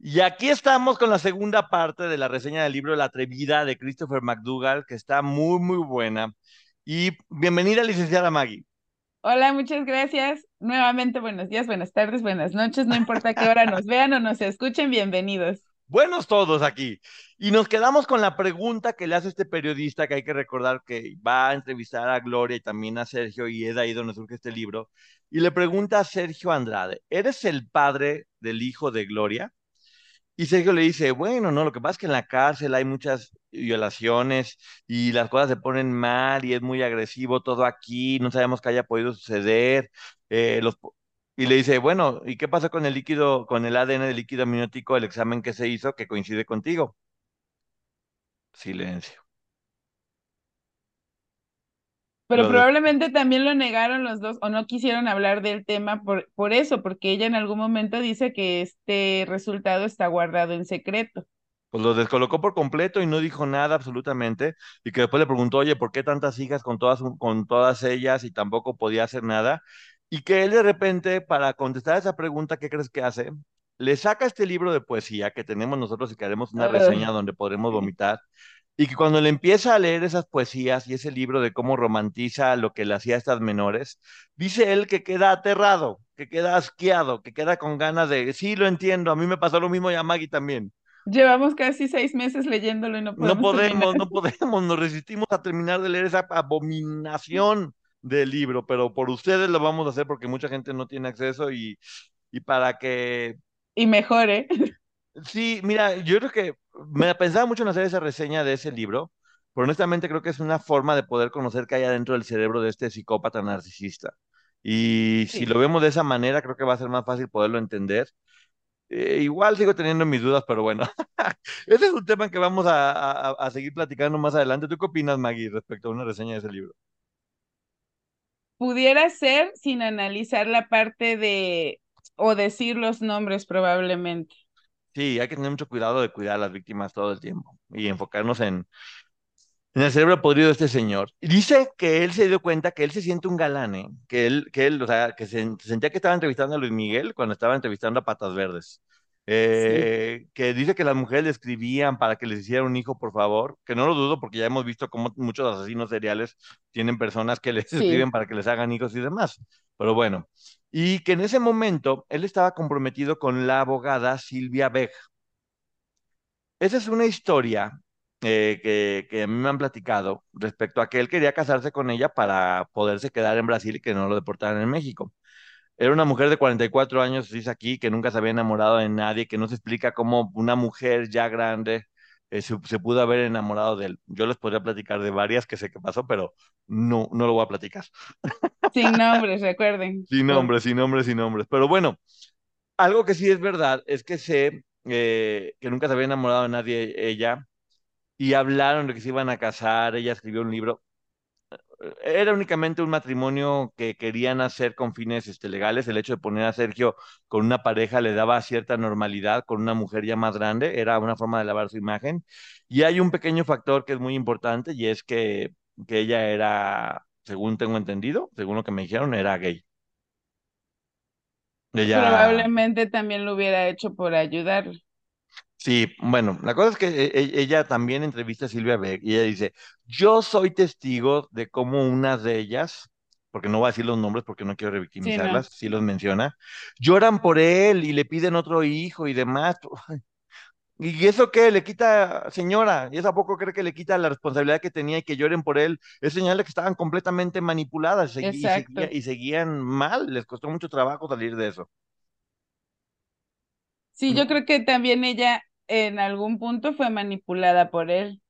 Y aquí estamos con la segunda parte de la reseña del libro La Atrevida de Christopher McDougall, que está muy, muy buena. Y bienvenida, licenciada Maggie. Hola, muchas gracias. Nuevamente, buenos días, buenas tardes, buenas noches, no importa qué hora nos vean o nos escuchen, bienvenidos. Buenos todos aquí. Y nos quedamos con la pregunta que le hace este periodista, que hay que recordar que va a entrevistar a Gloria y también a Sergio, y es ahí donde surge este libro. Y le pregunta a Sergio Andrade, ¿eres el padre del hijo de Gloria? Y Sergio le dice, bueno, no, lo que pasa es que en la cárcel hay muchas violaciones y las cosas se ponen mal y es muy agresivo todo aquí, no sabemos qué haya podido suceder. Eh, y le dice, bueno, ¿y qué pasa con el líquido, con el ADN del líquido amniótico, el examen que se hizo que coincide contigo? Silencio. Pero Lo de- probablemente también lo negaron los dos o no quisieron hablar del tema por, por eso, porque ella en algún momento dice que este resultado está guardado en secreto. Pues lo descolocó por completo y no dijo nada absolutamente. Y que después le preguntó, oye, ¿por qué tantas hijas con todas, con todas ellas y tampoco podía hacer nada? Y que él de repente, para contestar esa pregunta, ¿qué crees que hace? Le saca este libro de poesía que tenemos nosotros y que haremos una Ay. reseña donde podremos vomitar. Y que cuando le empieza a leer esas poesías y ese libro de cómo romantiza lo que le hacía a estas menores, dice él que queda aterrado, que queda asqueado, que queda con ganas de, sí, lo entiendo, a mí me pasó lo mismo y a Maggie también. Llevamos casi seis meses leyéndolo y no podemos No podemos, terminar. no podemos, nos resistimos a terminar de leer esa abominación del libro, pero por ustedes lo vamos a hacer porque mucha gente no tiene acceso y, y para que... Y mejor, ¿eh? Sí, mira, yo creo que me pensaba mucho en hacer esa reseña de ese libro, pero honestamente creo que es una forma de poder conocer qué hay adentro del cerebro de este psicópata narcisista. Y si lo vemos de esa manera, creo que va a ser más fácil poderlo entender. Eh, igual sigo teniendo mis dudas, pero bueno, ese es un tema que vamos a, a- a seguir platicando más adelante. ¿Tú qué opinas, Maggie, respecto a una reseña de ese libro? Pudiera ser sin analizar la parte de o decir los nombres probablemente. Sí, hay que tener mucho cuidado de cuidar a las víctimas todo el tiempo y enfocarnos en, en el cerebro podrido de este señor. Y dice que él se dio cuenta que él se siente un galán, ¿eh? Que él, que él, o sea, que se, sentía que estaba entrevistando a Luis Miguel cuando estaba entrevistando a Patas Verdes. Eh, que dice que las mujeres le escribían para que les hiciera un hijo, por favor, que no lo dudo porque ya hemos visto cómo muchos asesinos seriales tienen personas que les Sí. escriben para que les hagan hijos y demás. Pero bueno, y que en ese momento él estaba comprometido con la abogada Silvia Beg. Esa es una historia eh, que, que a mí me han platicado respecto a que él quería casarse con ella para poderse quedar en Brasil y que no lo deportaran en México. Era una mujer de 44 años, dice aquí, que nunca se había enamorado de nadie, que no se explica cómo una mujer ya grande eh, se, se pudo haber enamorado de él. Yo les podría platicar de varias que sé que pasó, pero no, no lo voy a platicar. Sin nombres, recuerden. Sin nombres, sin nombres, sin nombres. Pero bueno, algo que sí es verdad es que sé eh, que nunca se había enamorado de nadie ella y hablaron de que se iban a casar, ella escribió un libro. Era únicamente un matrimonio que querían hacer con fines este, legales. El hecho de poner a Sergio con una pareja le daba cierta normalidad con una mujer ya más grande. Era una forma de lavar su imagen. Y hay un pequeño factor que es muy importante y es que, que ella era, según tengo entendido, según lo que me dijeron, era gay. Probablemente también lo hubiera hecho por ayudar. Sí, bueno, la cosa es que e- e- ella también entrevista a Silvia Beck y ella dice, yo soy testigo de cómo una de ellas porque no voy a decir los nombres porque no quiero revictimizarlas, sí, los menciona, lloran por él y le piden otro hijo y demás. ¿Y eso qué? Le quita, señora, ¿y eso a poco cree que le quita la responsabilidad que tenía y que lloren por él? Es señal de que estaban completamente manipuladas y, y, seguían mal, les costó mucho trabajo salir de eso. Sí, yo creo que también ella en algún punto fue manipulada por él.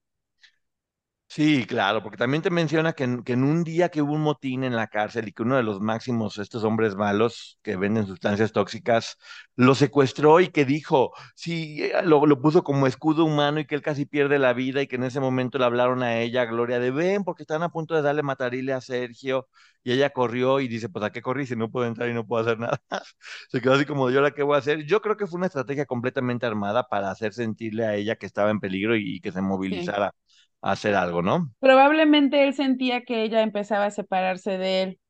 Sí, claro, porque también te menciona que en, que en un día que hubo un motín en la cárcel y que uno de los máximos, estos hombres malos que venden sustancias tóxicas, lo secuestró y que dijo, sí, eh, lo, lo puso como escudo humano y que él casi pierde la vida y que en ese momento le hablaron a ella, Gloria, de ven, porque están a punto de darle matarile a Sergio. Y ella corrió y dice, pues ¿a qué corrí si no puedo entrar y no puedo hacer nada? Se quedó así como, ¿yo ahora qué voy a hacer? Yo creo que fue una estrategia completamente armada para hacer sentirle a ella que estaba en peligro y, que se movilizara hacer algo, ¿no? Probablemente él sentía que ella empezaba a separarse de él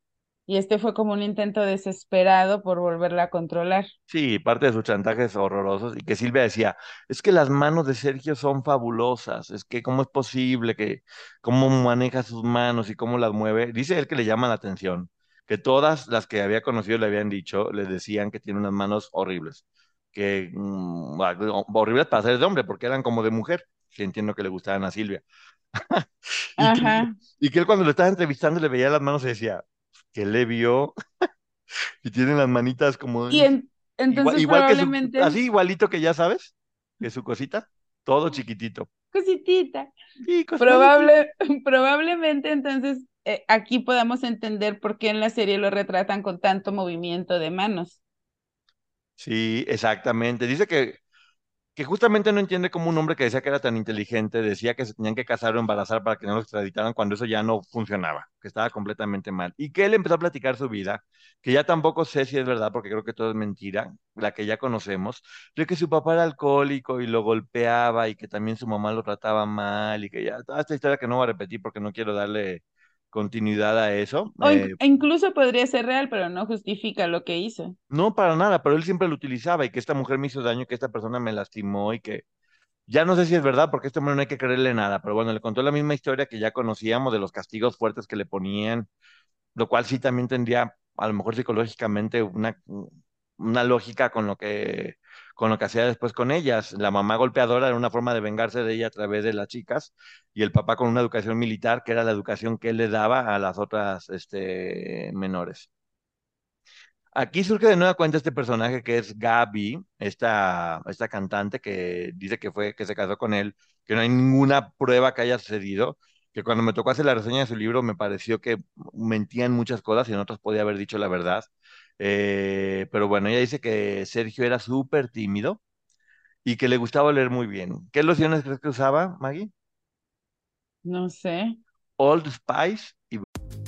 y este fue como un intento desesperado por volverla a controlar. Sí, parte de sus chantajes horrorosos y que Silvia decía, es que las manos de Sergio son fabulosas, es que cómo es posible que, cómo maneja sus manos y cómo las mueve. Dice él que le llama la atención, que todas las que había conocido le habían dicho, le decían que tiene unas manos horribles, que mm, horribles para ser de hombre, porque eran como de mujer que entiendo que le gustaban a Silvia. y, Que, y, Que, él cuando lo estaba entrevistando le veía las manos y decía, que le vio? y tiene las manitas como... Y entonces igual, probablemente... así igualito que ya sabes, que su cosita, todo chiquitito. Cositita. Sí, Probable, probablemente entonces eh, aquí podamos entender por qué en la serie lo retratan con tanto movimiento de manos. Sí, exactamente. Dice que que justamente no entiende cómo un hombre que decía que era tan inteligente decía que se tenían que casar o embarazar para que no lo extraditaran cuando eso ya no funcionaba, que estaba completamente mal. Y que él empezó a platicar su vida, que ya tampoco sé si es verdad, porque creo que todo es mentira, la que ya conocemos, de que su papá era alcohólico y lo golpeaba y que también su mamá lo trataba mal y que ya, toda esta historia que no voy a repetir porque no quiero darle continuidad a eso. O eh, incluso podría ser real, pero no justifica lo que hizo. No, para nada, pero él siempre lo utilizaba y que esta mujer me hizo daño, que esta persona me lastimó y que ya no sé si es verdad, porque a este hombre no hay que creerle nada, pero bueno, le contó la misma historia que ya conocíamos de los castigos fuertes que le ponían, lo cual sí también tendría, a lo mejor psicológicamente, una, una lógica con lo que con lo que hacía después con ellas. La mamá golpeadora era una forma de vengarse de ella a través de las chicas y el papá con una educación militar que era la educación que él le daba a las otras este, menores. Aquí surge de nueva cuenta este personaje que es Gaby, esta, esta cantante que dice que fue que se casó con él, que no hay ninguna prueba que haya sucedido, que cuando me tocó hacer la reseña de su libro me pareció que mentían muchas cosas y en otras podía haber dicho la verdad. Eh, pero bueno, ella dice que Sergio era súper tímido y que le gustaba leer muy bien. ¿Qué lociones crees que usaba, Maggie? No sé. Old Spice y...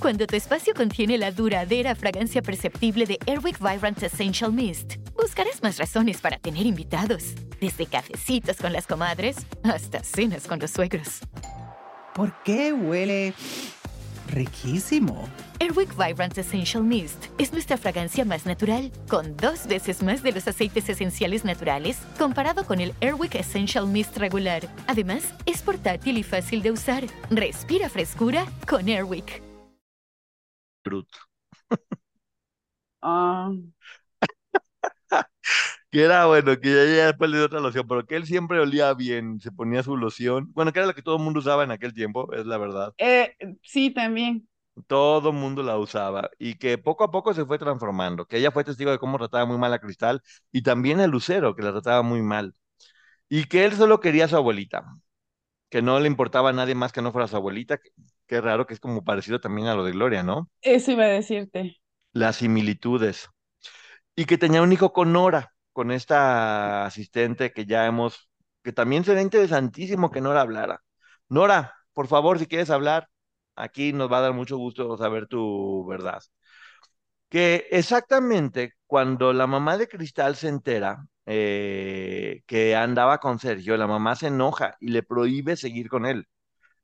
Cuando tu espacio contiene la duradera fragancia perceptible de Airwick Vibrant Essential Mist, buscarás más razones para tener invitados, desde cafecitos con las comadres hasta cenas con los suegros. ¿Por qué huele riquísimo? Airwick Vibrant Essential Mist es nuestra fragancia más natural, con dos veces más de los aceites esenciales naturales comparado con el Airwick Essential Mist regular. Además, es portátil y fácil de usar. Respira frescura con Airwick. Bruto. Ah. Que era bueno, que ya, ya después le dio otra loción, pero que él siempre olía bien, se ponía su loción. Bueno, que era la que todo el mundo usaba en aquel tiempo, es la verdad. Eh, sí, también. Todo el mundo la usaba y que poco a poco se fue transformando, que ella fue testigo de cómo trataba muy mal a Cristal y también a Lucero, que la trataba muy mal. Y que él solo quería a su abuelita, que no le importaba a nadie más que no fuera su abuelita. Qué raro que es como parecido también a lo de Gloria, ¿no? Eso iba a decirte. Las similitudes. Y que tenía un hijo con Nora, con esta asistente que ya hemos, que también sería interesantísimo que Nora hablara. Nora, por favor, si quieres hablar, Aquí nos va a dar mucho gusto saber tu verdad. Que exactamente cuando la mamá de Cristal se entera eh, que andaba con Sergio, la mamá se enoja y le prohíbe seguir con él.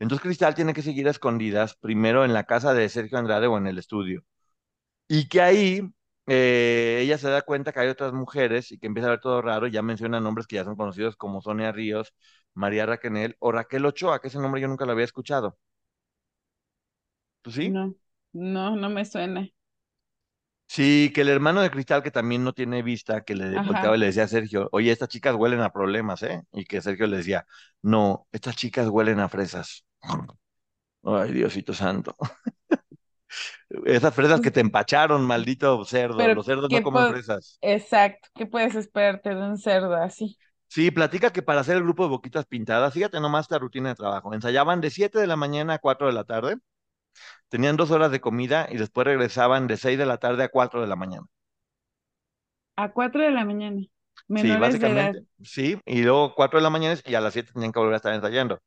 Entonces Cristal tiene que seguir a escondidas, primero en la casa de Sergio Andrade o en el estudio. Y que ahí eh, ella se da cuenta que hay otras mujeres y que empieza a ver todo raro. Ya menciona nombres que ya son conocidos como Sonia Ríos, María Raquenel o Raquel Ochoa, que ese nombre yo nunca lo había escuchado. ¿Tú sí? No, No, no me suena. Sí, que el hermano de Cristal, que también no tiene vista, que le y le decía a Sergio, oye, estas chicas huelen a problemas, ¿eh? Y que Sergio le decía, no, estas chicas huelen a fresas. Ay, Diosito santo. Esas fresas que te empacharon, maldito cerdo. Los cerdos no comen fresas. Exacto. ¿Qué puedes esperarte de un cerdo así? Sí, platica que para hacer el grupo de boquitas pintadas, fíjate nomás esta rutina de trabajo. Ensayaban de 7 de la mañana a 4 de la tarde Tenían dos horas de comida y después regresaban de 6 de la tarde a 4 de la mañana. A 4 de la mañana. Menores sí, básicamente. Sí, y luego 4 de la mañana y a las 7 tenían que volver a estar ensayando.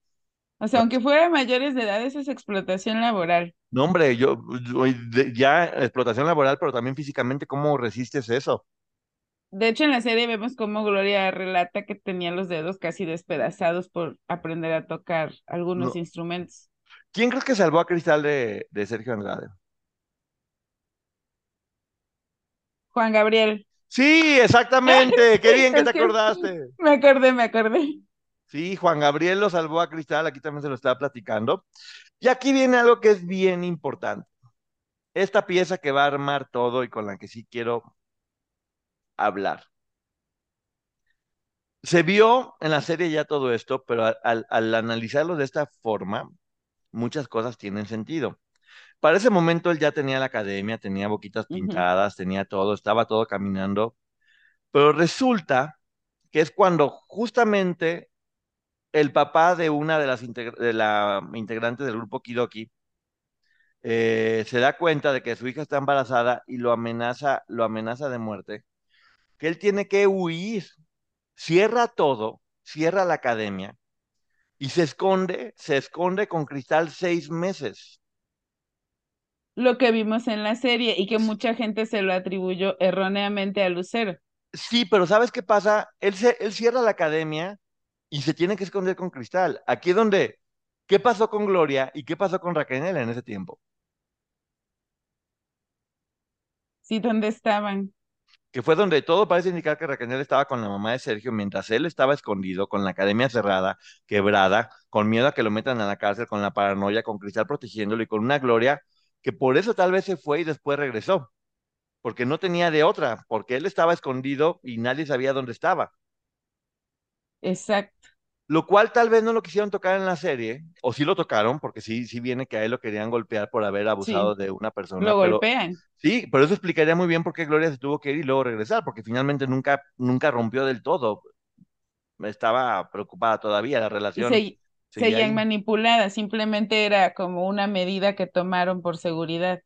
O sea, aunque fuera mayores de edad, eso es explotación laboral. No, hombre, yo, ya explotación laboral, pero también físicamente, ¿cómo resistes eso? De hecho, en la serie vemos cómo Gloria relata que tenía los dedos casi despedazados por aprender a tocar algunos instrumentos. ¿Quién crees que salvó a Cristal de, Sergio Andrade? Juan Gabriel. Sí, exactamente. Qué bien que te acordaste. Me acordé, me acordé. Sí, Juan Gabriel lo salvó a Cristal, aquí también se lo estaba platicando. Y aquí viene algo que es bien importante. Esta pieza que va a armar todo y con la que sí quiero hablar. Se vio en la serie ya todo esto, pero al analizarlo de esta forma, muchas cosas tienen sentido. Para ese momento él ya tenía la academia, tenía boquitas pintadas, tenía todo, estaba todo caminando, pero resulta que es cuando justamente el papá de una de las de la integrantes del grupo Kidoki eh, se da cuenta de que su hija está embarazada y lo amenaza, lo amenaza de muerte, que él tiene que huir, cierra todo, cierra la academia y se esconde, se esconde con Cristal seis meses. Lo que vimos en la serie y que mucha gente se lo atribuyó erróneamente a Lucero. Sí, pero ¿sabes qué pasa? Él, se, él cierra la academia y se tiene que esconder con Cristal. Aquí es donde, ¿qué pasó con Gloria y qué pasó con Raquel en ese tiempo? Sí, ¿dónde estaban? que fue donde todo parece indicar que Raquel estaba con la mamá de Sergio mientras él estaba escondido, con la academia cerrada, quebrada, con miedo a que lo metan a la cárcel, con la paranoia, con Cristal protegiéndolo y con una gloria que por eso tal vez se fue y después regresó, porque no tenía de otra, porque él estaba escondido y nadie sabía dónde estaba. Exacto lo cual tal vez no lo quisieron tocar en la serie, o sí lo tocaron, porque sí, sí viene que a él lo querían golpear por haber abusado de una persona. Lo golpean. Sí, pero eso explicaría muy bien por qué Gloria se tuvo que ir y luego regresar, porque finalmente nunca, nunca rompió del todo. Estaba preocupada todavía la relación. Se, seguían manipuladas, simplemente era como una medida que tomaron por seguridad.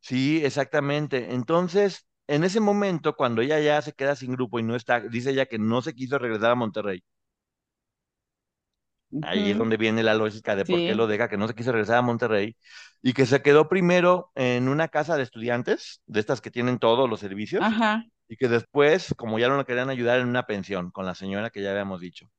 Sí, exactamente. Entonces, en ese momento, cuando ella ya se queda sin grupo y no está, dice ella que no se quiso regresar a Monterrey. Ahí es donde viene la lógica de por qué lo deja, que no se quiso regresar a Monterrey y que se quedó primero en una casa de estudiantes, de estas que tienen todos los servicios, y que después, como ya no lo querían ayudar, en una pensión con la señora que ya habíamos dicho.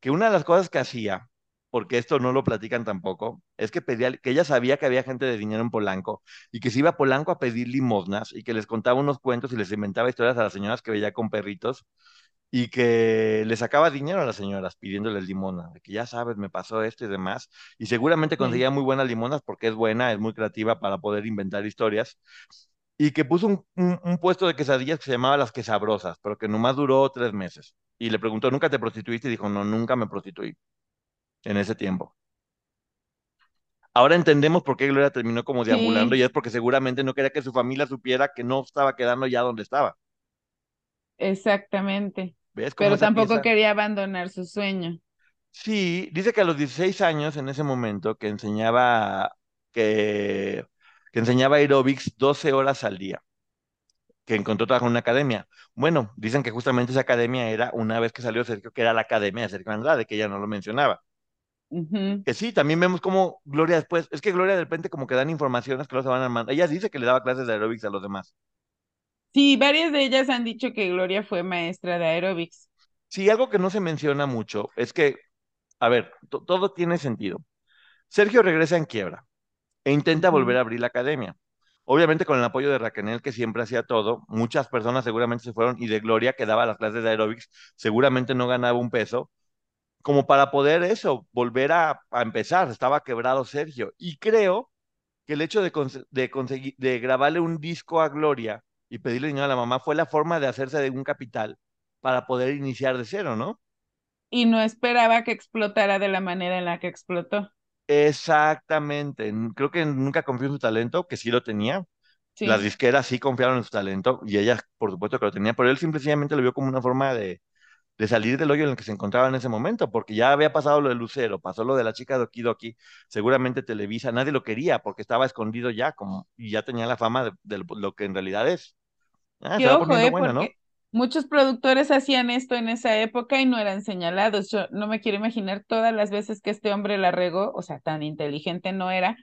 Que una de las cosas que hacía, porque esto no lo platican tampoco, es que pedía, que ella sabía que había gente de dinero en Polanco y que se iba a Polanco a pedir limosnas y que les contaba unos cuentos y les inventaba historias a las señoras que veía con perritos y que le sacaba dinero a las señoras pidiéndole limona, de que ya sabes, me pasó esto y demás, y seguramente conseguía muy buenas limonas porque es buena, es muy creativa para poder inventar historias, y que puso un, puesto de quesadillas que se llamaba Las Quesabrosas, pero que nomás duró tres meses. Y le preguntó, ¿nunca te prostituiste? Y dijo, no, nunca me prostituí en ese tiempo. Ahora entendemos por qué Gloria terminó como deambulando y es porque seguramente no quería que su familia supiera que no estaba quedando ya donde estaba. Exactamente. Pero tampoco quería abandonar su sueño. Sí, dice que a los 16 años, en ese momento, que enseñaba, que, que enseñaba aerobics 12 horas al día, que encontró trabajo en una academia. Bueno, dicen que justamente esa academia era, una vez que salió Sergio, que era la academia de Sergio Andrade, que ella no lo mencionaba. Que sí, también vemos como Gloria después, es que Gloria de repente como que dan informaciones que no se van a mandar. Ella dice que le daba clases de aerobics a los demás. Sí, varias de ellas han dicho que Gloria fue maestra de aerobics. Sí, algo que no se menciona mucho es que, a ver, todo tiene sentido. Sergio regresa en quiebra e intenta volver a abrir la academia. Obviamente con el apoyo de Raquel, que siempre hacía todo, muchas personas seguramente se fueron y de Gloria, que daba las clases de aerobics, seguramente no ganaba un peso, como para poder eso, volver a, a empezar. Estaba quebrado Sergio. Y creo que el hecho de, de, conseguir, de grabarle un disco a Gloria y pedirle dinero a la mamá fue la forma de hacerse de un capital para poder iniciar de cero, ¿no? Y no esperaba que explotara de la manera en la que explotó. Exactamente. Creo que nunca confió en su talento, que sí lo tenía. Las disqueras sí confiaron en su talento y ella, por supuesto, que lo tenía, pero él simplemente lo vio como una forma de, de salir del hoyo en el que se encontraba en ese momento, porque ya había pasado lo de Lucero, pasó lo de la chica de Okidoki, seguramente Televisa, nadie lo quería porque estaba escondido ya, como, y ya tenía la fama de, lo que en realidad es. Ah, ojo, eh, porque muchos productores hacían esto en esa época y no eran señalados. Yo no me quiero imaginar todas las veces que este hombre la regó, o sea, tan inteligente no era,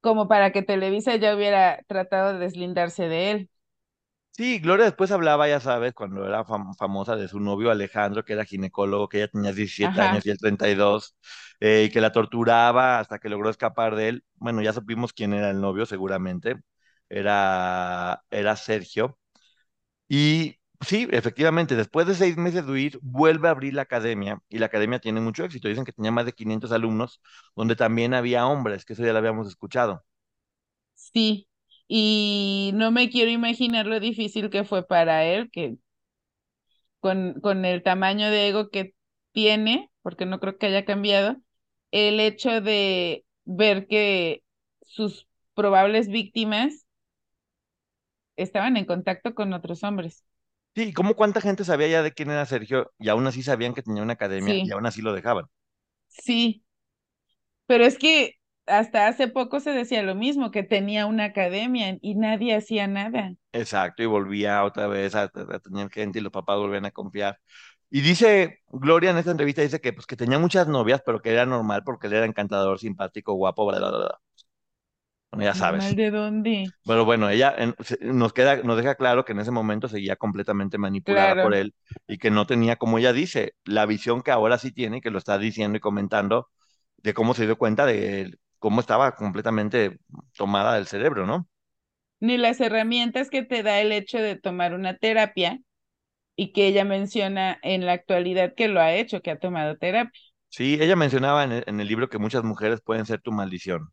como para que Televisa ya hubiera tratado de deslindarse de él. Sí, Gloria después hablaba, ya sabes, cuando era famosa de su novio Alejandro, que era ginecólogo, que ella tenía 17 años y él 32, eh, y que la torturaba hasta que logró escapar de él. Bueno, ya supimos quién era el novio, seguramente. Era, era Sergio. Y sí, efectivamente, después de seis meses de huir, vuelve a abrir la academia, y la academia tiene mucho éxito. Dicen que tenía más de 500 alumnos, donde también había hombres, que eso ya lo habíamos escuchado. Sí, y no me quiero imaginar lo difícil que fue para él, que con, con el tamaño de ego que tiene, porque no creo que haya cambiado, el hecho de ver que sus probables víctimas estaban en contacto con otros hombres. Sí, ¿cómo cuánta gente sabía ya de quién era Sergio y aún así sabían que tenía una academia y aún así lo dejaban? Sí, pero es que hasta hace poco se decía lo mismo, que tenía una academia y nadie hacía nada. Exacto, y volvía otra vez a, tener gente y los papás volvían a confiar. Y dice, Gloria en esta entrevista dice que pues que tenía muchas novias, pero que era normal porque él era encantador, simpático, guapo, bla, bla, bla. Bueno, ya sabes. ¿De dónde? Pero bueno, ella nos queda, nos deja claro que en ese momento seguía completamente manipulada por él y que no tenía, como ella dice, la visión que ahora sí tiene, que lo está diciendo y comentando, de cómo se dio cuenta de cómo estaba completamente tomada del cerebro, ¿no? Ni las herramientas que te da el hecho de tomar una terapia y que ella menciona en la actualidad que lo ha hecho, que ha tomado terapia. Sí, ella mencionaba en el, libro que muchas mujeres pueden ser tu maldición.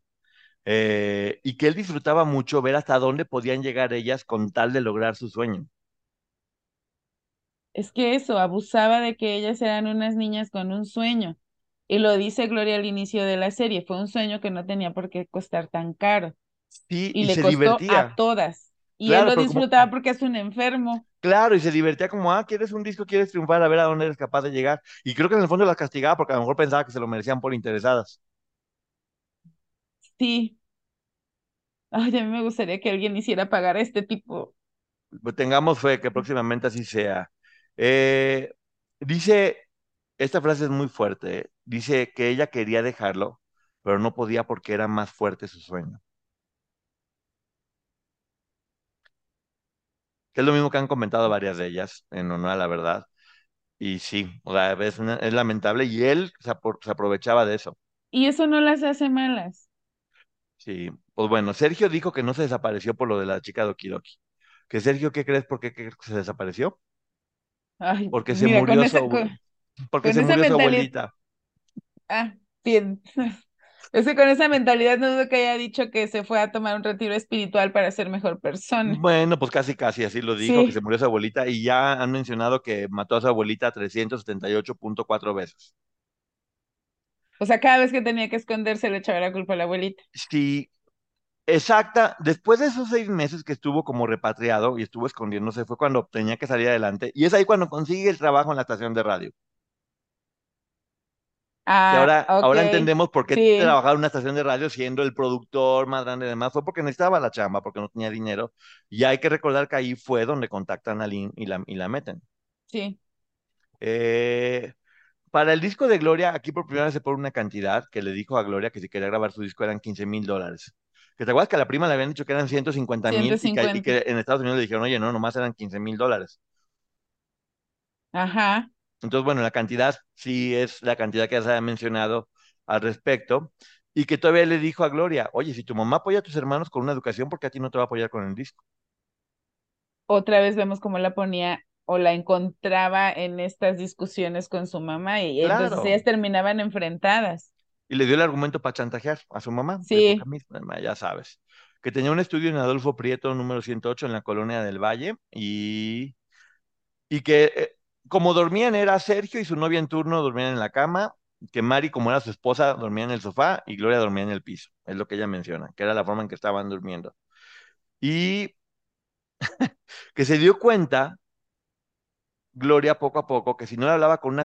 Eh, y que él disfrutaba mucho ver hasta dónde podían llegar ellas con tal de lograr su sueño. Es que eso, abusaba de que ellas eran unas niñas con un sueño y lo dice Gloria al inicio de la serie, fue un sueño que no tenía por qué costar tan caro. Sí, y, y le se costó divertía. a todas. Y él lo disfrutaba porque es un enfermo. Claro, y se divertía como, ah, quieres un disco, quieres triunfar, a ver a dónde eres capaz de llegar. Y creo que en el fondo las castigaba porque a lo mejor pensaba que se lo merecían por interesadas. Sí. Ay, a mí me gustaría que alguien hiciera pagar a este tipo. Pues tengamos fe que próximamente así sea. Eh, dice esta frase es muy fuerte. Dice que ella quería dejarlo, pero no podía porque era más fuerte su sueño. Que es lo mismo que han comentado varias de ellas, en honor a la verdad. Y sí, o sea, es, es lamentable y él se, aprovechaba de eso. Y eso no las hace malas. Sí, pues bueno, Sergio dijo que no se desapareció por lo de la chica de Okidoki. ¿Que Sergio qué crees por qué, se desapareció? Ay, porque se murió su, porque se murió su abuelita. Ah, bien. Es que con esa mentalidad no dudo que haya dicho que se fue a tomar un retiro espiritual para ser mejor persona. Bueno, pues casi casi así lo dijo, que se murió su abuelita y ya han mencionado que mató a su abuelita 378.4 veces. O sea, cada vez que tenía que esconderse le echaba la culpa a la abuelita. Sí, exacta. Después de esos seis meses que estuvo como repatriado y estuvo escondiéndose, fue cuando tenía que salir adelante. Y es ahí cuando consigue el trabajo en la estación de radio. Ah, ahora, ahora entendemos por qué trabajaba en una estación de radio siendo el productor más grande y demás. Fue porque necesitaba la chamba, porque no tenía dinero. Y hay que recordar que ahí fue donde contactan a Lynn y la, y la meten. Sí. Eh, para el disco de Gloria, aquí por primera vez se pone una cantidad que le dijo a Gloria que si quería grabar su disco eran 15 mil dólares. Que te acuerdas que a la prima le habían dicho que eran 150 mil y, y, que en Estados Unidos le dijeron, oye, no, nomás eran 15 mil dólares. Ajá. Entonces, bueno, la cantidad sí es la cantidad que ya se ha mencionado al respecto. Y que todavía le dijo a Gloria, oye, si tu mamá apoya a tus hermanos con una educación, ¿por qué a ti no te va a apoyar con el disco? Otra vez vemos cómo la ponía o la encontraba en estas discusiones con su mamá y entonces ellas terminaban enfrentadas. Y le dio el argumento para chantajear a su mamá. Sí. misma, ya sabes. Que tenía un estudio en Adolfo Prieto, número 108, en la colonia del Valle. Y, y que eh, como dormían era Sergio y su novia en turno dormían en la cama. Que Mari, como era su esposa, dormía en el sofá y Gloria dormía en el piso. Es lo que ella menciona, que era la forma en que estaban durmiendo. Y que se dio cuenta, Gloria, poco a poco, que si no le hablaba con una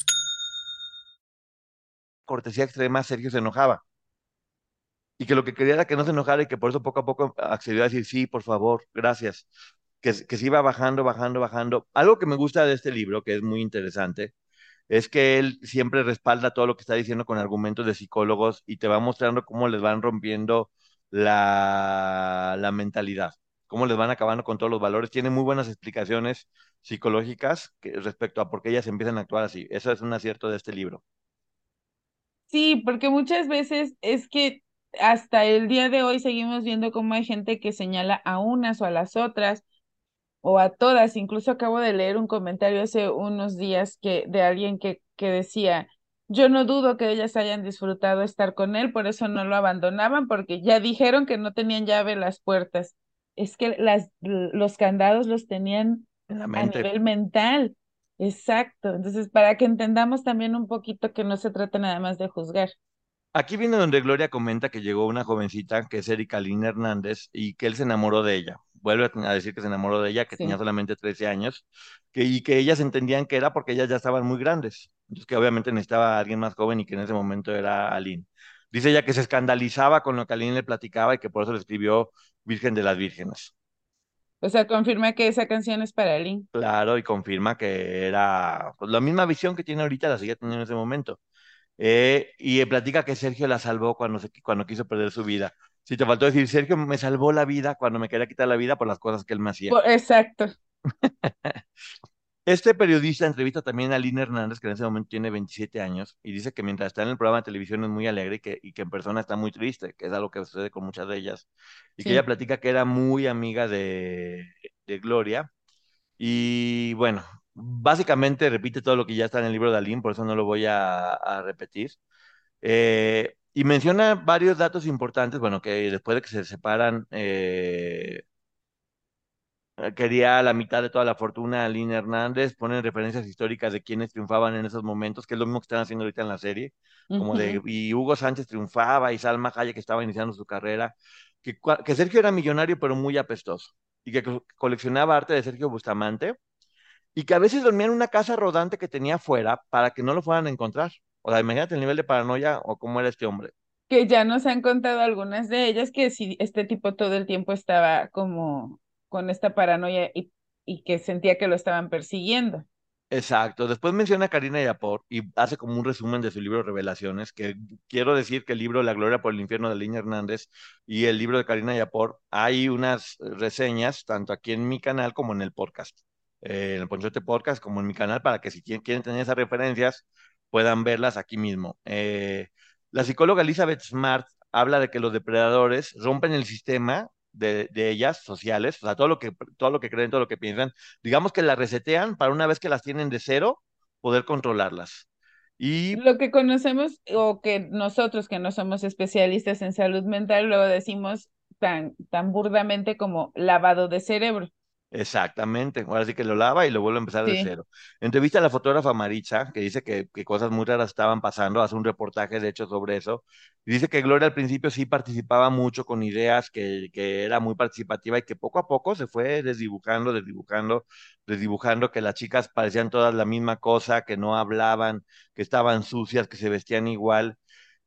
Cortesía extrema, Sergio se enojaba. Y que lo que quería era que no se enojara y que por eso poco a poco accedió a decir, sí, por favor, gracias. Que, que se iba bajando, bajando, bajando. Algo que me gusta de este libro, que es muy interesante, es que él siempre respalda todo lo que está diciendo con argumentos de psicólogos y te va mostrando cómo les van rompiendo la, la mentalidad, cómo les van acabando con todos los valores. Tiene muy buenas explicaciones psicológicas que, respecto a por qué ellas empiezan a actuar así. Eso es un acierto de este libro. Sí, porque muchas veces es que hasta el día de hoy seguimos viendo cómo hay gente que señala a unas o a las otras o a todas. Incluso acabo de leer un comentario hace unos días que de alguien que, que decía, yo no dudo que ellas hayan disfrutado estar con él, por eso no lo abandonaban, porque ya dijeron que no tenían llave las puertas. Es que las, los candados los tenían a nivel mental. Exacto. Entonces, para que entendamos también un poquito que no se trata nada más de juzgar. Aquí viene donde Gloria comenta que llegó una jovencita que es Erika Lynn Hernández y que él se enamoró de ella. Vuelve a a decir que se enamoró de ella, que Sí. tenía solamente 13 años, que, y que ellas entendían que era porque ellas ya estaban muy grandes. Entonces que obviamente necesitaba a alguien más joven y que en ese momento era Aline. Dice ella que se escandalizaba con lo que Aline le platicaba y que por eso le escribió Virgen de las Vírgenes. O sea, confirma que esa canción es para Lynn. Claro, y confirma que era pues, la misma visión que tiene ahorita, la seguía teniendo en ese momento. Eh, y platica que Sergio la salvó cuando, se, cuando quiso perder su vida. Si te faltó decir, Sergio me salvó la vida cuando me quería quitar la vida por las cosas que él me hacía. Exacto. Este periodista entrevista también a Lina Hernández, que en ese momento tiene 27 años, y dice que mientras está en el programa de televisión es muy alegre y que, y que en persona está muy triste, que es algo que sucede con muchas de ellas. Y que Sí. ella platica que era muy amiga de, de Gloria. Y bueno, básicamente repite todo lo que ya está en el libro de Aline, por eso no lo voy a, a repetir. Eh, y menciona varios datos importantes, bueno, que después de que se separan, eh, quería la mitad de toda la fortuna a Lina Hernández, ponen referencias históricas de quienes triunfaban en esos momentos, que es lo mismo que están haciendo ahorita en la serie, como de, y Hugo Sánchez triunfaba y Salma Hayek estaba iniciando su carrera, que, Sergio era millonario pero muy apestoso, y que co- coleccionaba arte de Sergio Bustamante, y que a veces dormía en una casa rodante que tenía afuera para que no lo fueran a encontrar. O sea, imagínate el nivel de paranoia o cómo era este hombre. Que ya nos han contado algunas de ellas que si este tipo todo el tiempo estaba como con esta paranoia y, que sentía que lo estaban persiguiendo. Exacto. Después menciona a Karina Yapor y hace como un resumen de su libro Revelaciones, que quiero decir que el libro La Gloria por el Infierno de Lina Hernández y el libro de Karina Yapor, hay unas reseñas tanto aquí en mi canal como en el podcast, eh, en el Ponchote Podcast como en mi canal, para que si quieren, quieren tener esas referencias puedan verlas aquí mismo. Eh, la psicóloga Elizabeth Smart habla de que los depredadores rompen el sistema de, de ellas sociales, o sea, todo lo que, todo lo que creen, todo lo que piensan, digamos que las resetean para una vez que las tienen de cero, poder controlarlas. Y Lo que conocemos o que nosotros que no somos especialistas en salud mental luego decimos tan, tan burdamente como lavado de cerebro. Exactamente, ahora sí que lo lava y lo vuelve a empezar de cero. Entrevista a la fotógrafa Maritza, que dice que, que cosas muy raras estaban pasando, hace un reportaje de hecho sobre eso, y dice que Gloria al principio sí participaba mucho con ideas, que, que era muy participativa y que poco a poco se fue desdibujando, desdibujando, desdibujando, que las chicas parecían todas la misma cosa, que no hablaban, que estaban sucias, que se vestían igual.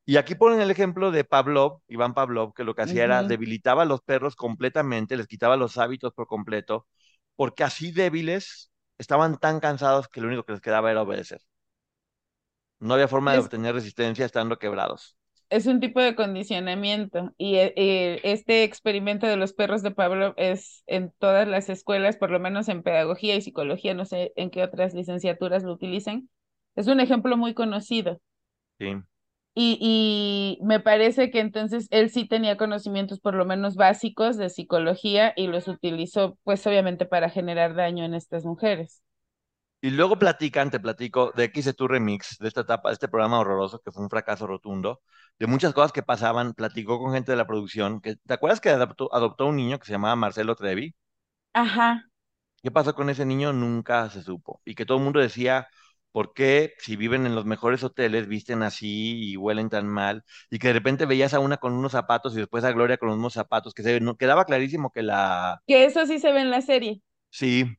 Y aquí ponen el ejemplo de Pavlov, Iván Pavlov, que lo que hacía era debilitaba a los perros completamente, les quitaba los hábitos por completo, porque así débiles estaban tan cansados que lo único que les quedaba era obedecer. No había forma de obtener resistencia estando quebrados. es un tipo de condicionamiento y eh, eh, este experimento de los perros de Pablo es en todas las escuelas, por lo menos en pedagogía y psicología, no sé en qué otras licenciaturas lo utilicen. Es un ejemplo muy conocido. Sí. Y, y me parece que entonces él sí tenía conocimientos por lo menos básicos de psicología y los utilizó pues obviamente para generar daño en estas mujeres. Y luego platican, te platico, de hice tu remix, de esta etapa, de este programa horroroso que fue un fracaso rotundo, de muchas cosas que pasaban, platicó con gente de la producción, que, ¿te acuerdas que adoptó, adoptó un niño que se llamaba Marcelo Trevi? Ajá. ¿Qué pasó con ese niño? Nunca se supo. Y que todo el mundo decía, ¿por qué si viven en los mejores hoteles visten así y huelen tan mal? Y que de repente veías a una con unos zapatos y después a Gloria con los mismos zapatos, que se, no, quedaba clarísimo que la... Que eso sí se ve en la serie. Sí,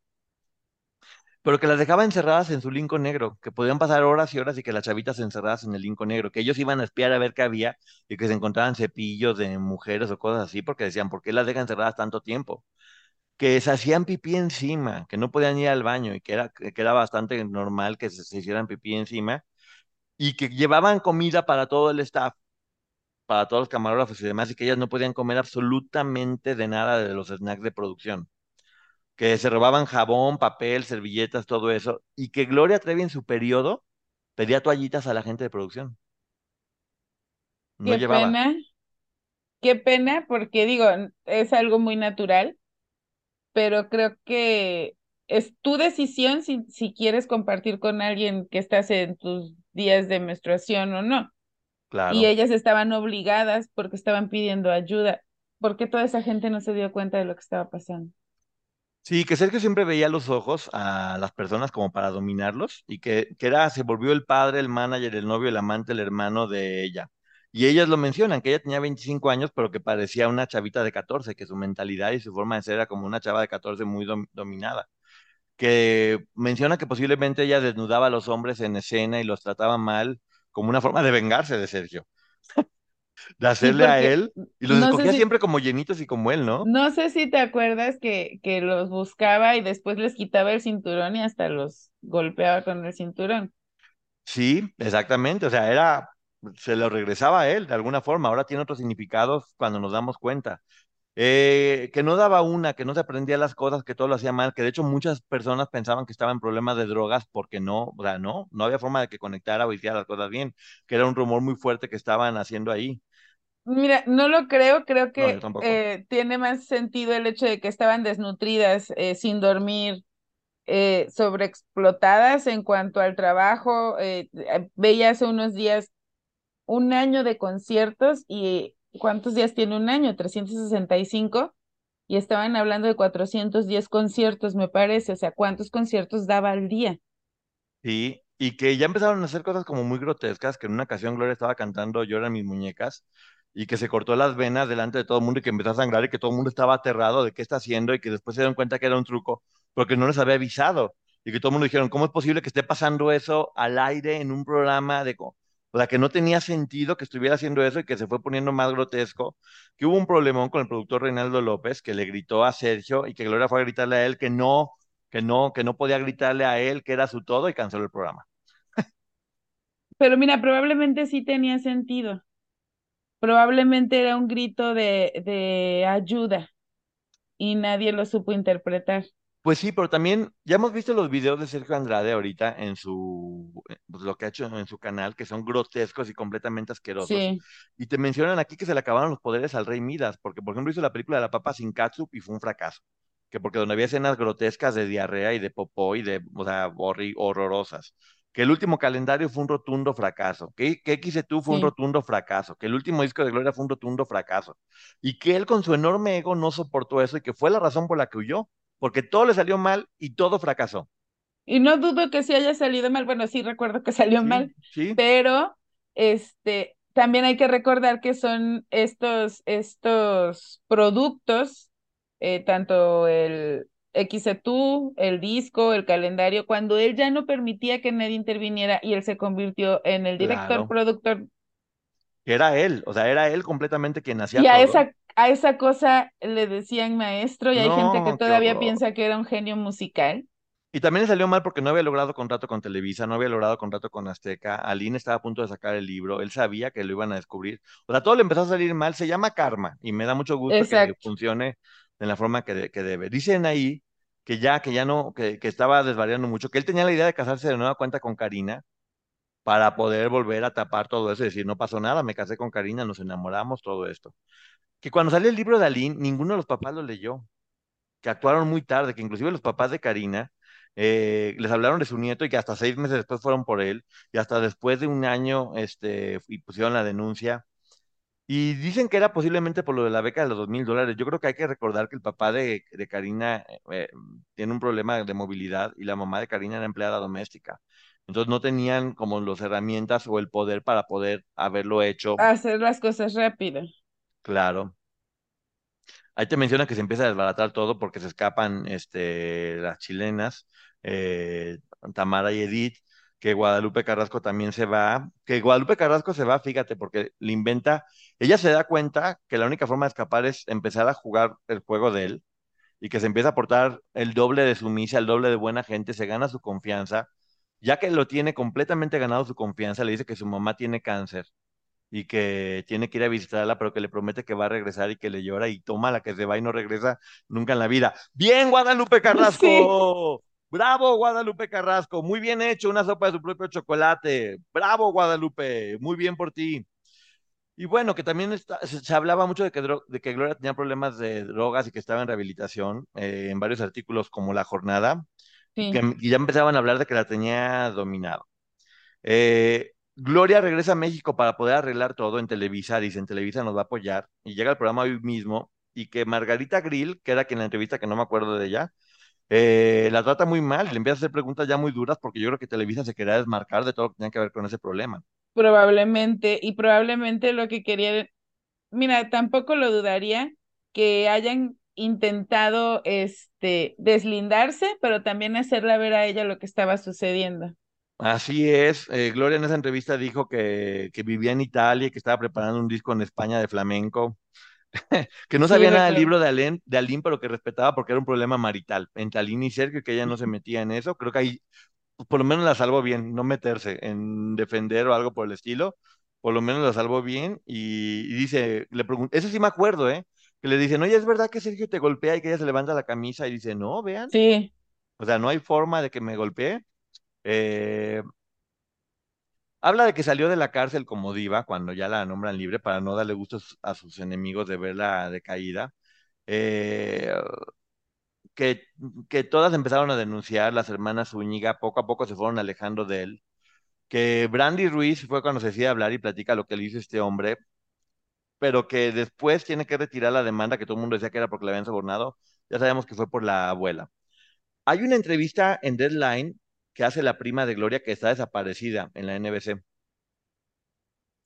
pero que las dejaba encerradas en su linco negro, que podían pasar horas y horas y que las chavitas encerradas en el linco negro, que ellos iban a espiar a ver qué había y que se encontraban cepillos de mujeres o cosas así, porque decían, ¿por qué las dejan encerradas tanto tiempo? Que se hacían pipí encima, que no podían ir al baño y que era, que era bastante normal que se, se hicieran pipí encima y que llevaban comida para todo el staff, para todos los camarógrafos y demás, y que ellas no podían comer absolutamente de nada de los snacks de producción que se robaban jabón, papel, servilletas, todo eso, y que Gloria Trevi en su periodo pedía toallitas a la gente de producción. No Qué llevaba. pena. Qué pena, porque digo, es algo muy natural, pero creo que es tu decisión si, si quieres compartir con alguien que estás en tus días de menstruación o no. Claro. Y ellas estaban obligadas porque estaban pidiendo ayuda. ¿Por qué toda esa gente no se dio cuenta de lo que estaba pasando? Sí, que Sergio siempre veía los ojos a las personas como para dominarlos y que, que era, se volvió el padre, el manager, el novio, el amante, el hermano de ella. Y ellas lo mencionan, que ella tenía 25 años, pero que parecía una chavita de 14, que su mentalidad y su forma de ser era como una chava de 14 muy dom- dominada. Que menciona que posiblemente ella desnudaba a los hombres en escena y los trataba mal como una forma de vengarse de Sergio, de Sí, hacerle a él, y los no escogía si, siempre como llenitos y como él, ¿no? no sé si te acuerdas que, que los buscaba y después les quitaba el cinturón y hasta los golpeaba con el cinturón. Sí, exactamente. O sea, era, se lo regresaba a él de alguna forma. Ahora tiene otros significados cuando nos damos cuenta. Eh, que no daba una, que no se aprendía las cosas, que todo lo hacía mal, que de hecho muchas personas pensaban que estaba en problemas de drogas porque no, o sea, no, no había forma de que conectara o hiciera las cosas bien, que era un rumor muy fuerte que estaban haciendo ahí. Mira, no lo creo, creo No, que tampoco. eh, tiene más sentido el hecho de que estaban desnutridas, eh, sin dormir, eh, sobreexplotadas en cuanto al trabajo. eh, veía hace unos días un año de conciertos y ¿cuántos días tiene un año? 365 y estaban hablando de 410 conciertos, me parece, o sea, ¿cuántos conciertos daba al día? Sí, y que ya empezaron a hacer cosas como muy grotescas, que en una ocasión Gloria estaba cantando Lloran mis muñecas y que se cortó las venas delante de todo el mundo y que empezó a sangrar y que todo el mundo estaba aterrado de qué está haciendo y que después se dieron cuenta que era un truco porque no les había avisado y que todo el mundo dijeron, ¿cómo es posible que esté pasando eso al aire en un programa de... co-?" O sea, que no tenía sentido que estuviera haciendo eso y que se fue poniendo más grotesco, que hubo un problemón con el productor Reinaldo López que le gritó a Sergio y que Gloria fue a gritarle a él que no, que no, que no podía gritarle a él que era su todo y canceló el programa. Pero mira, probablemente sí tenía sentido, probablemente era un grito de, de ayuda y nadie lo supo interpretar. Pues sí, pero también ya hemos visto los videos de Sergio Andrade ahorita en su, eh, pues lo que ha hecho en su canal, que son grotescos y completamente asquerosos. Sí, Y te mencionan aquí que se le acabaron los poderes al Rey Midas, porque por ejemplo hizo la película de la papa sin catsup y fue un fracaso. Que porque donde había escenas grotescas de diarrea y de popó y de, o sea, horri- horrorosas. Que el último calendario fue un rotundo fracaso. Que, que XE2 fue un rotundo fracaso. Que el último disco de Gloria fue un rotundo fracaso. Y que él con su enorme ego no soportó eso y que fue la razón por la que huyó. Porque todo le salió mal y todo fracasó. Y no dudo que sí haya salido mal, bueno, sí recuerdo que salió Sí, mal, sí. pero este también hay que recordar que son estos, estos productos, eh, tanto el XETU, el disco, el calendario, cuando él ya no permitía que nadie interviniera y él se convirtió en el director, Claro. productor, era él, o sea, era él completamente quien hacía y a todo. esa, a esa cosa le decían maestro, y hay gente que todavía piensa que era un genio musical. Y también le salió mal porque no había logrado contrato con Televisa, no había logrado contrato con Azteca. Aline estaba a punto de sacar el libro, él sabía que lo iban a descubrir. O sea, todo le empezó a salir mal, se llama karma y me da mucho gusto que funcione en la forma que, de- que debe. Dicen ahí que ya, que ya no, que, que estaba desvariando mucho, que él tenía la idea de casarse de nueva cuenta con Karina para poder volver a tapar todo eso y decir, no pasó nada, me casé con Karina, nos enamoramos, todo esto. Que cuando salió el libro de Aline, ninguno de los papás lo leyó que actuaron muy tarde, que inclusive los papás de Karina eh, les hablaron de su nieto y que hasta seis meses después fueron por él y hasta después de un año este, y pusieron la denuncia. Y dicen que era posiblemente por lo de la beca de los dos mil dólares. Yo creo que hay que recordar que el papá de, de Karina eh, tiene un problema de movilidad y la mamá de Karina era empleada doméstica. Entonces no tenían como las herramientas o el poder para poder haberlo hecho, Hacer las cosas rápido. claro. Ahí te menciona que se empieza a desbaratar todo porque se escapan este, las chilenas, eh, Tamara y Edith, que Guadalupe Carrasco también se va, que Guadalupe Carrasco se va, fíjate, porque le inventa, ella se da cuenta que la única forma de escapar es empezar a jugar el juego de él y que se empieza a portar el doble de sumisa, el doble de buena gente, se gana su confianza, ya que lo tiene completamente ganado su confianza, le dice que su mamá tiene cáncer y que tiene que ir a visitarla, pero que le promete que va a regresar y que le llora y toma la que se va y no regresa nunca en la vida. Bien, Guadalupe Carrasco. Bravo, Guadalupe Carrasco. Muy bien hecho, una sopa de su propio chocolate. Bravo, Guadalupe. Muy bien por ti. Y bueno, que también está- se, se hablaba mucho de que, de que Gloria tenía problemas de drogas y que estaba en rehabilitación eh, en varios artículos como La Jornada, Sí. que, y ya empezaban a hablar de que la tenía dominado. Eh, Gloria regresa a México para poder arreglar todo en Televisa, dicen Televisa nos va a apoyar, y llega al programa hoy mismo, y que Margarita Grill, que era quien la entrevista, que no me acuerdo de ella, eh, la trata muy mal, le empieza a hacer preguntas ya muy duras, porque yo creo que Televisa se quería desmarcar de todo lo que tenía que ver con ese problema. Probablemente, y probablemente lo que quería, mira, tampoco lo dudaría que hayan intentado este deslindarse, pero también hacerla ver a ella lo que estaba sucediendo. Así es, eh, Gloria en esa entrevista dijo que, que vivía en Italia y que estaba preparando un disco en España de flamenco, que no Sí, sabía nada del libro de Alén, de Alín, pero que respetaba porque era un problema marital entre Alín y Sergio, que ella no se metía en eso. Creo que ahí pues, por lo menos la salvó bien, no meterse en defender o algo por el estilo, por lo menos la salvó bien y, y dice, le pregunté, eso sí me acuerdo, ¿eh? Que le dicen, oye, ¿es verdad que Sergio te golpea y que ella se levanta la camisa y dice, no, vean, Sí, o sea, no hay forma de que me golpee. Eh, Habla de que salió de la cárcel como diva cuando ya la nombran libre para no darle gustos a sus enemigos de verla decaída. Eh, que, que todas empezaron a denunciar, las hermanas Zúñiga poco a poco se fueron alejando de él. Que Brandy Ruiz fue cuando se decide hablar y platica lo que le hizo este hombre, pero que después tiene que retirar la demanda que todo el mundo decía que era porque le habían sobornado. Ya sabemos que fue por la abuela. Hay una entrevista en Deadline que hace la prima de Gloria que está desaparecida en la NBC.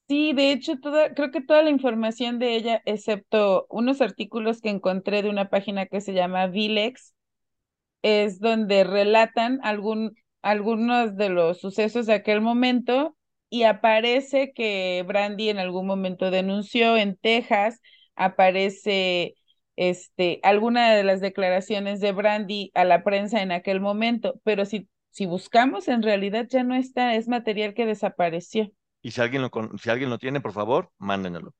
sí, de hecho, toda, creo que toda la información de ella, excepto unos artículos que encontré de una página que se llama Vilex, es donde relatan algún, algunos de los sucesos de aquel momento y aparece que Brandy en algún momento denunció en Texas, aparece este, alguna de las declaraciones de Brandy a la prensa en aquel momento, pero si, si buscamos, en realidad ya no está, es material que desapareció. Y si alguien lo, si alguien lo tiene, por favor, mándenlo.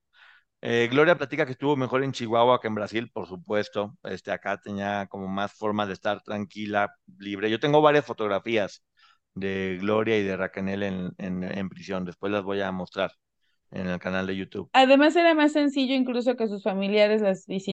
Eh, Gloria platica que estuvo mejor en Chihuahua que en Brasil, por supuesto. Este, acá tenía como más forma de estar tranquila, libre. Yo tengo varias fotografías de Gloria y de Raquel en, en, en prisión. Después las voy a mostrar en el canal de YouTube. Además era más sencillo incluso que sus familiares las visitaran.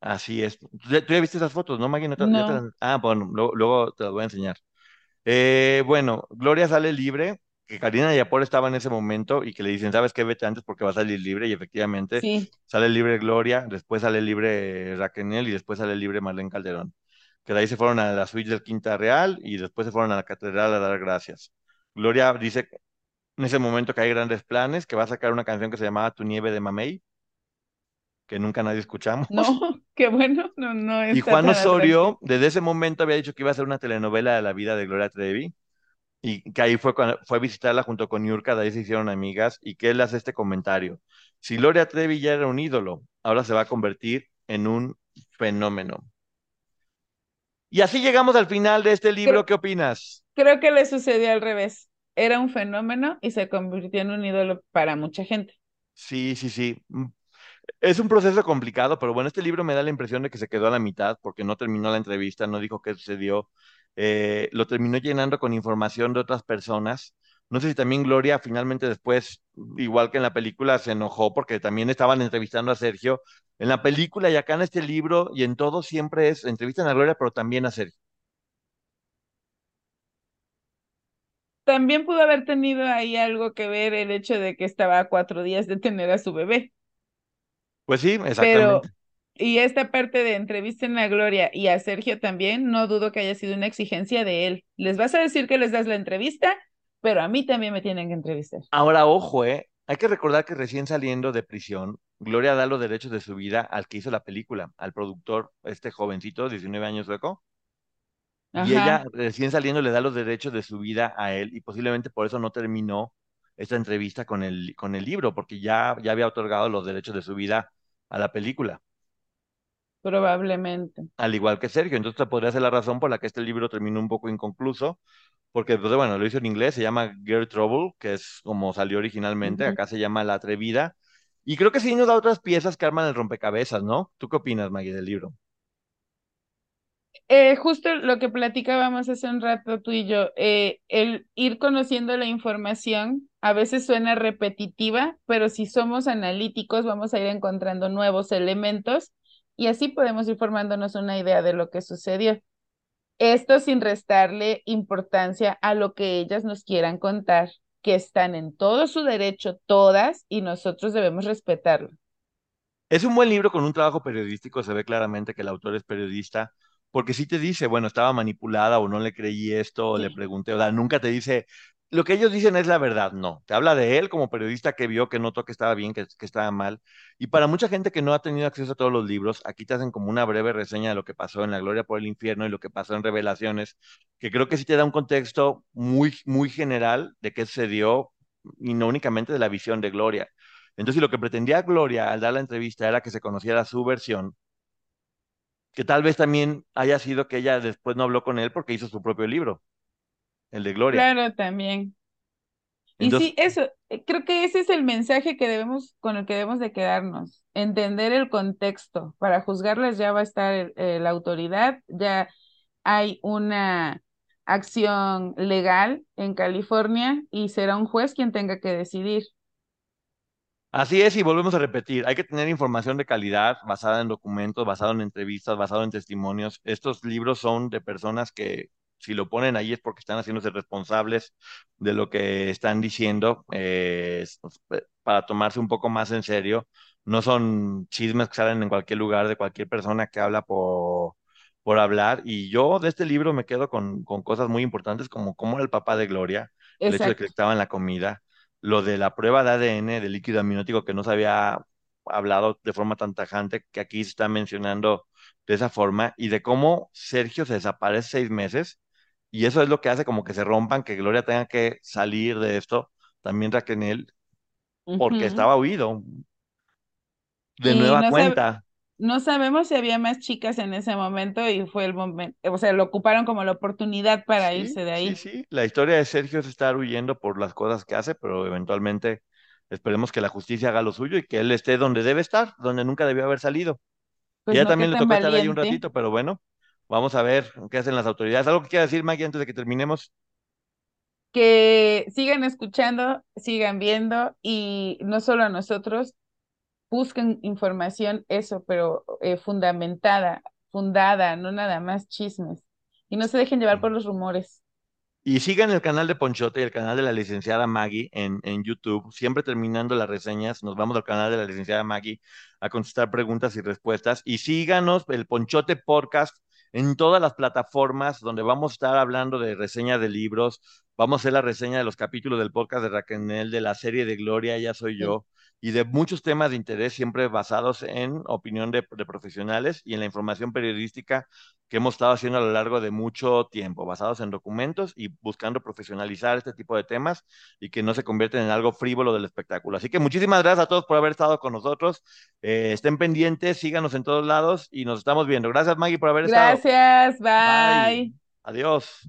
Así es. ¿Tú ya, tú ya viste esas fotos, no, Maggie? ¿No te- No. te las- Ah, bueno, luego, luego te las voy a enseñar. Eh, bueno, Gloria sale libre, que Karina Yapor estaba en ese momento y que le dicen, ¿sabes qué? Vete antes porque va a salir libre y efectivamente Sí, sale libre Gloria, después sale libre Raquel y después sale libre Marlene Calderón. que de ahí se fueron a la suite del Quinta Real y después se fueron a la catedral a dar gracias. Gloria dice en ese momento que hay grandes planes, que va a sacar una canción que se llamaba Tu nieve de mamey, que nunca nadie escuchamos. No, qué bueno, no, no Y Juan Osorio, desde ese momento había dicho que iba a hacer una telenovela de la vida de Gloria Trevi y que ahí fue cuando fue a visitarla junto con Niurka, de ahí se hicieron amigas y que él hace este comentario. Si Gloria Trevi ya era un ídolo, ahora se va a convertir en un fenómeno. Y así llegamos al final de este libro, Creo- ¿qué opinas? Creo que le sucedió al revés. Era un fenómeno y se convirtió en un ídolo para mucha gente. Sí, sí, sí. Es un proceso complicado, pero bueno, este libro me da la impresión de que se quedó a la mitad porque no terminó la entrevista, no dijo qué sucedió. Eh, lo terminó llenando con información de otras personas. No sé si también Gloria finalmente después, igual que en la película, se enojó porque también estaban entrevistando a Sergio. En la película y acá en este libro y en todo siempre es, entrevistan a Gloria, pero también a Sergio. También pudo haber tenido ahí algo que ver el hecho de que estaba a cuatro días de tener a su bebé. Pues sí, Pero, exactamente. y esta parte de entrevisten a Gloria y a Sergio también, no dudo que haya sido una exigencia de él. Les vas a decir que les das la entrevista, pero a mí también me tienen que entrevistar. Ahora, ojo, ¿eh? Hay que recordar que recién saliendo de prisión, Gloria da los derechos de su vida al que hizo la película, al productor, este jovencito, 19 años sueco, y ella recién saliendo le da los derechos de su vida a él y posiblemente por eso no terminó esta entrevista con el, con el libro, porque ya, ya había otorgado los derechos de su vida a la película, Probablemente. al igual que Sergio. Entonces, podría ser la razón por la que este libro terminó un poco inconcluso, porque, pues bueno, lo hizo en inglés, se llama Girl Trouble, que es como salió originalmente, acá se llama La Atrevida, y creo que sí nos da otras piezas que arman el rompecabezas, ¿no? ¿Tú qué opinas, Maggie, del libro? Eh, justo lo que platicábamos hace un rato tú y yo, eh, el ir conociendo la información a veces suena repetitiva, pero si somos analíticos vamos a ir encontrando nuevos elementos y así podemos ir formándonos una idea de lo que sucedió. Esto sin restarle importancia a lo que ellas nos quieran contar, que están en todo su derecho, todas, y nosotros debemos respetarlo. Es un buen libro con un trabajo periodístico, se ve claramente que el autor es periodista, porque sí te dice, bueno, estaba manipulada o no le creí esto, o le pregunté, o sea, nunca te dice, lo que ellos dicen es la verdad, no, te habla de él como periodista que vio, que notó que estaba bien, que, que estaba mal, y para mucha gente que no ha tenido acceso a todos los libros, aquí te hacen como una breve reseña de lo que pasó en La Gloria por el Infierno y lo que pasó en Revelaciones, que creo que sí te da un contexto muy, muy general de qué sucedió, y no únicamente de la visión de Gloria. Entonces, lo que pretendía Gloria al dar la entrevista era que se conociera su versión, que tal vez también haya sido que ella después no habló con él porque hizo su propio libro, el de Gloria. Claro, también. Y sí, eso, eh, creo que ese es el mensaje que debemos, con el que debemos de quedarnos, entender el contexto. Para juzgarlas ya va a estar el- eh, la autoridad, ya hay una acción legal en California y será un juez quien tenga que decidir. Así es y volvemos a repetir, hay que tener información de calidad basada en documentos, basado en entrevistas, basado en testimonios. Estos libros son de personas que si lo ponen ahí es porque están haciéndose responsables de lo que están diciendo eh, es- para tomarse un poco más en serio. No son chismes que salen en cualquier lugar de cualquier persona que habla por, por hablar. Y yo de este libro me quedo con, con cosas muy importantes como cómo era el papá de Gloria, el hecho de que estaba en la comida, lo de la prueba de ADN de líquido amniótico que no se había hablado de forma tan tajante, que aquí se está mencionando de esa forma, y de cómo Sergio se desaparece seis meses, y eso es lo que hace como que se rompan, que Gloria tenga que salir de esto, también Raquel, porque estaba huido de Y nueva no cuenta. No sabemos si había más chicas en ese momento y fue el momento, o sea, lo ocuparon como la oportunidad para Sí, irse de sí, ahí. sí. La historia de Sergio es estar huyendo por las cosas que hace, pero eventualmente esperemos que la justicia haga lo suyo y que él esté donde debe estar, donde nunca debió haber salido. Pues a ella no, qué también le tocó estar ahí un valiente. ratito, pero bueno, vamos a ver qué hacen las autoridades. ¿Algo que quiera decir, Maggie, antes de que terminemos? que sigan escuchando, sigan viendo y no solo a nosotros, busquen información, eso, pero eh, fundamentada, fundada, no nada más chismes. Y no se dejen llevar por los rumores. Y sigan el canal de Ponchote y el canal de la licenciada Maggie en, en YouTube. Siempre terminando las reseñas, nos vamos al canal de la licenciada Maggie a contestar preguntas y respuestas. Y síganos el Ponchote Podcast en todas las plataformas donde vamos a estar hablando de reseñas de libros, vamos a hacer la reseña de los capítulos del podcast de Raquel, de la serie de Gloria, Ya Soy Yo, y de muchos temas de interés siempre basados en opinión de, de profesionales y en la información periodística que hemos estado haciendo a lo largo de mucho tiempo, basados en documentos y buscando profesionalizar este tipo de temas y que no se convierten en algo frívolo del espectáculo. Así que muchísimas gracias a todos por haber estado con nosotros. Eh, estén pendientes, síganos en todos lados y nos estamos viendo. Gracias Maggie por haber estado. Gracias, bye. Adiós.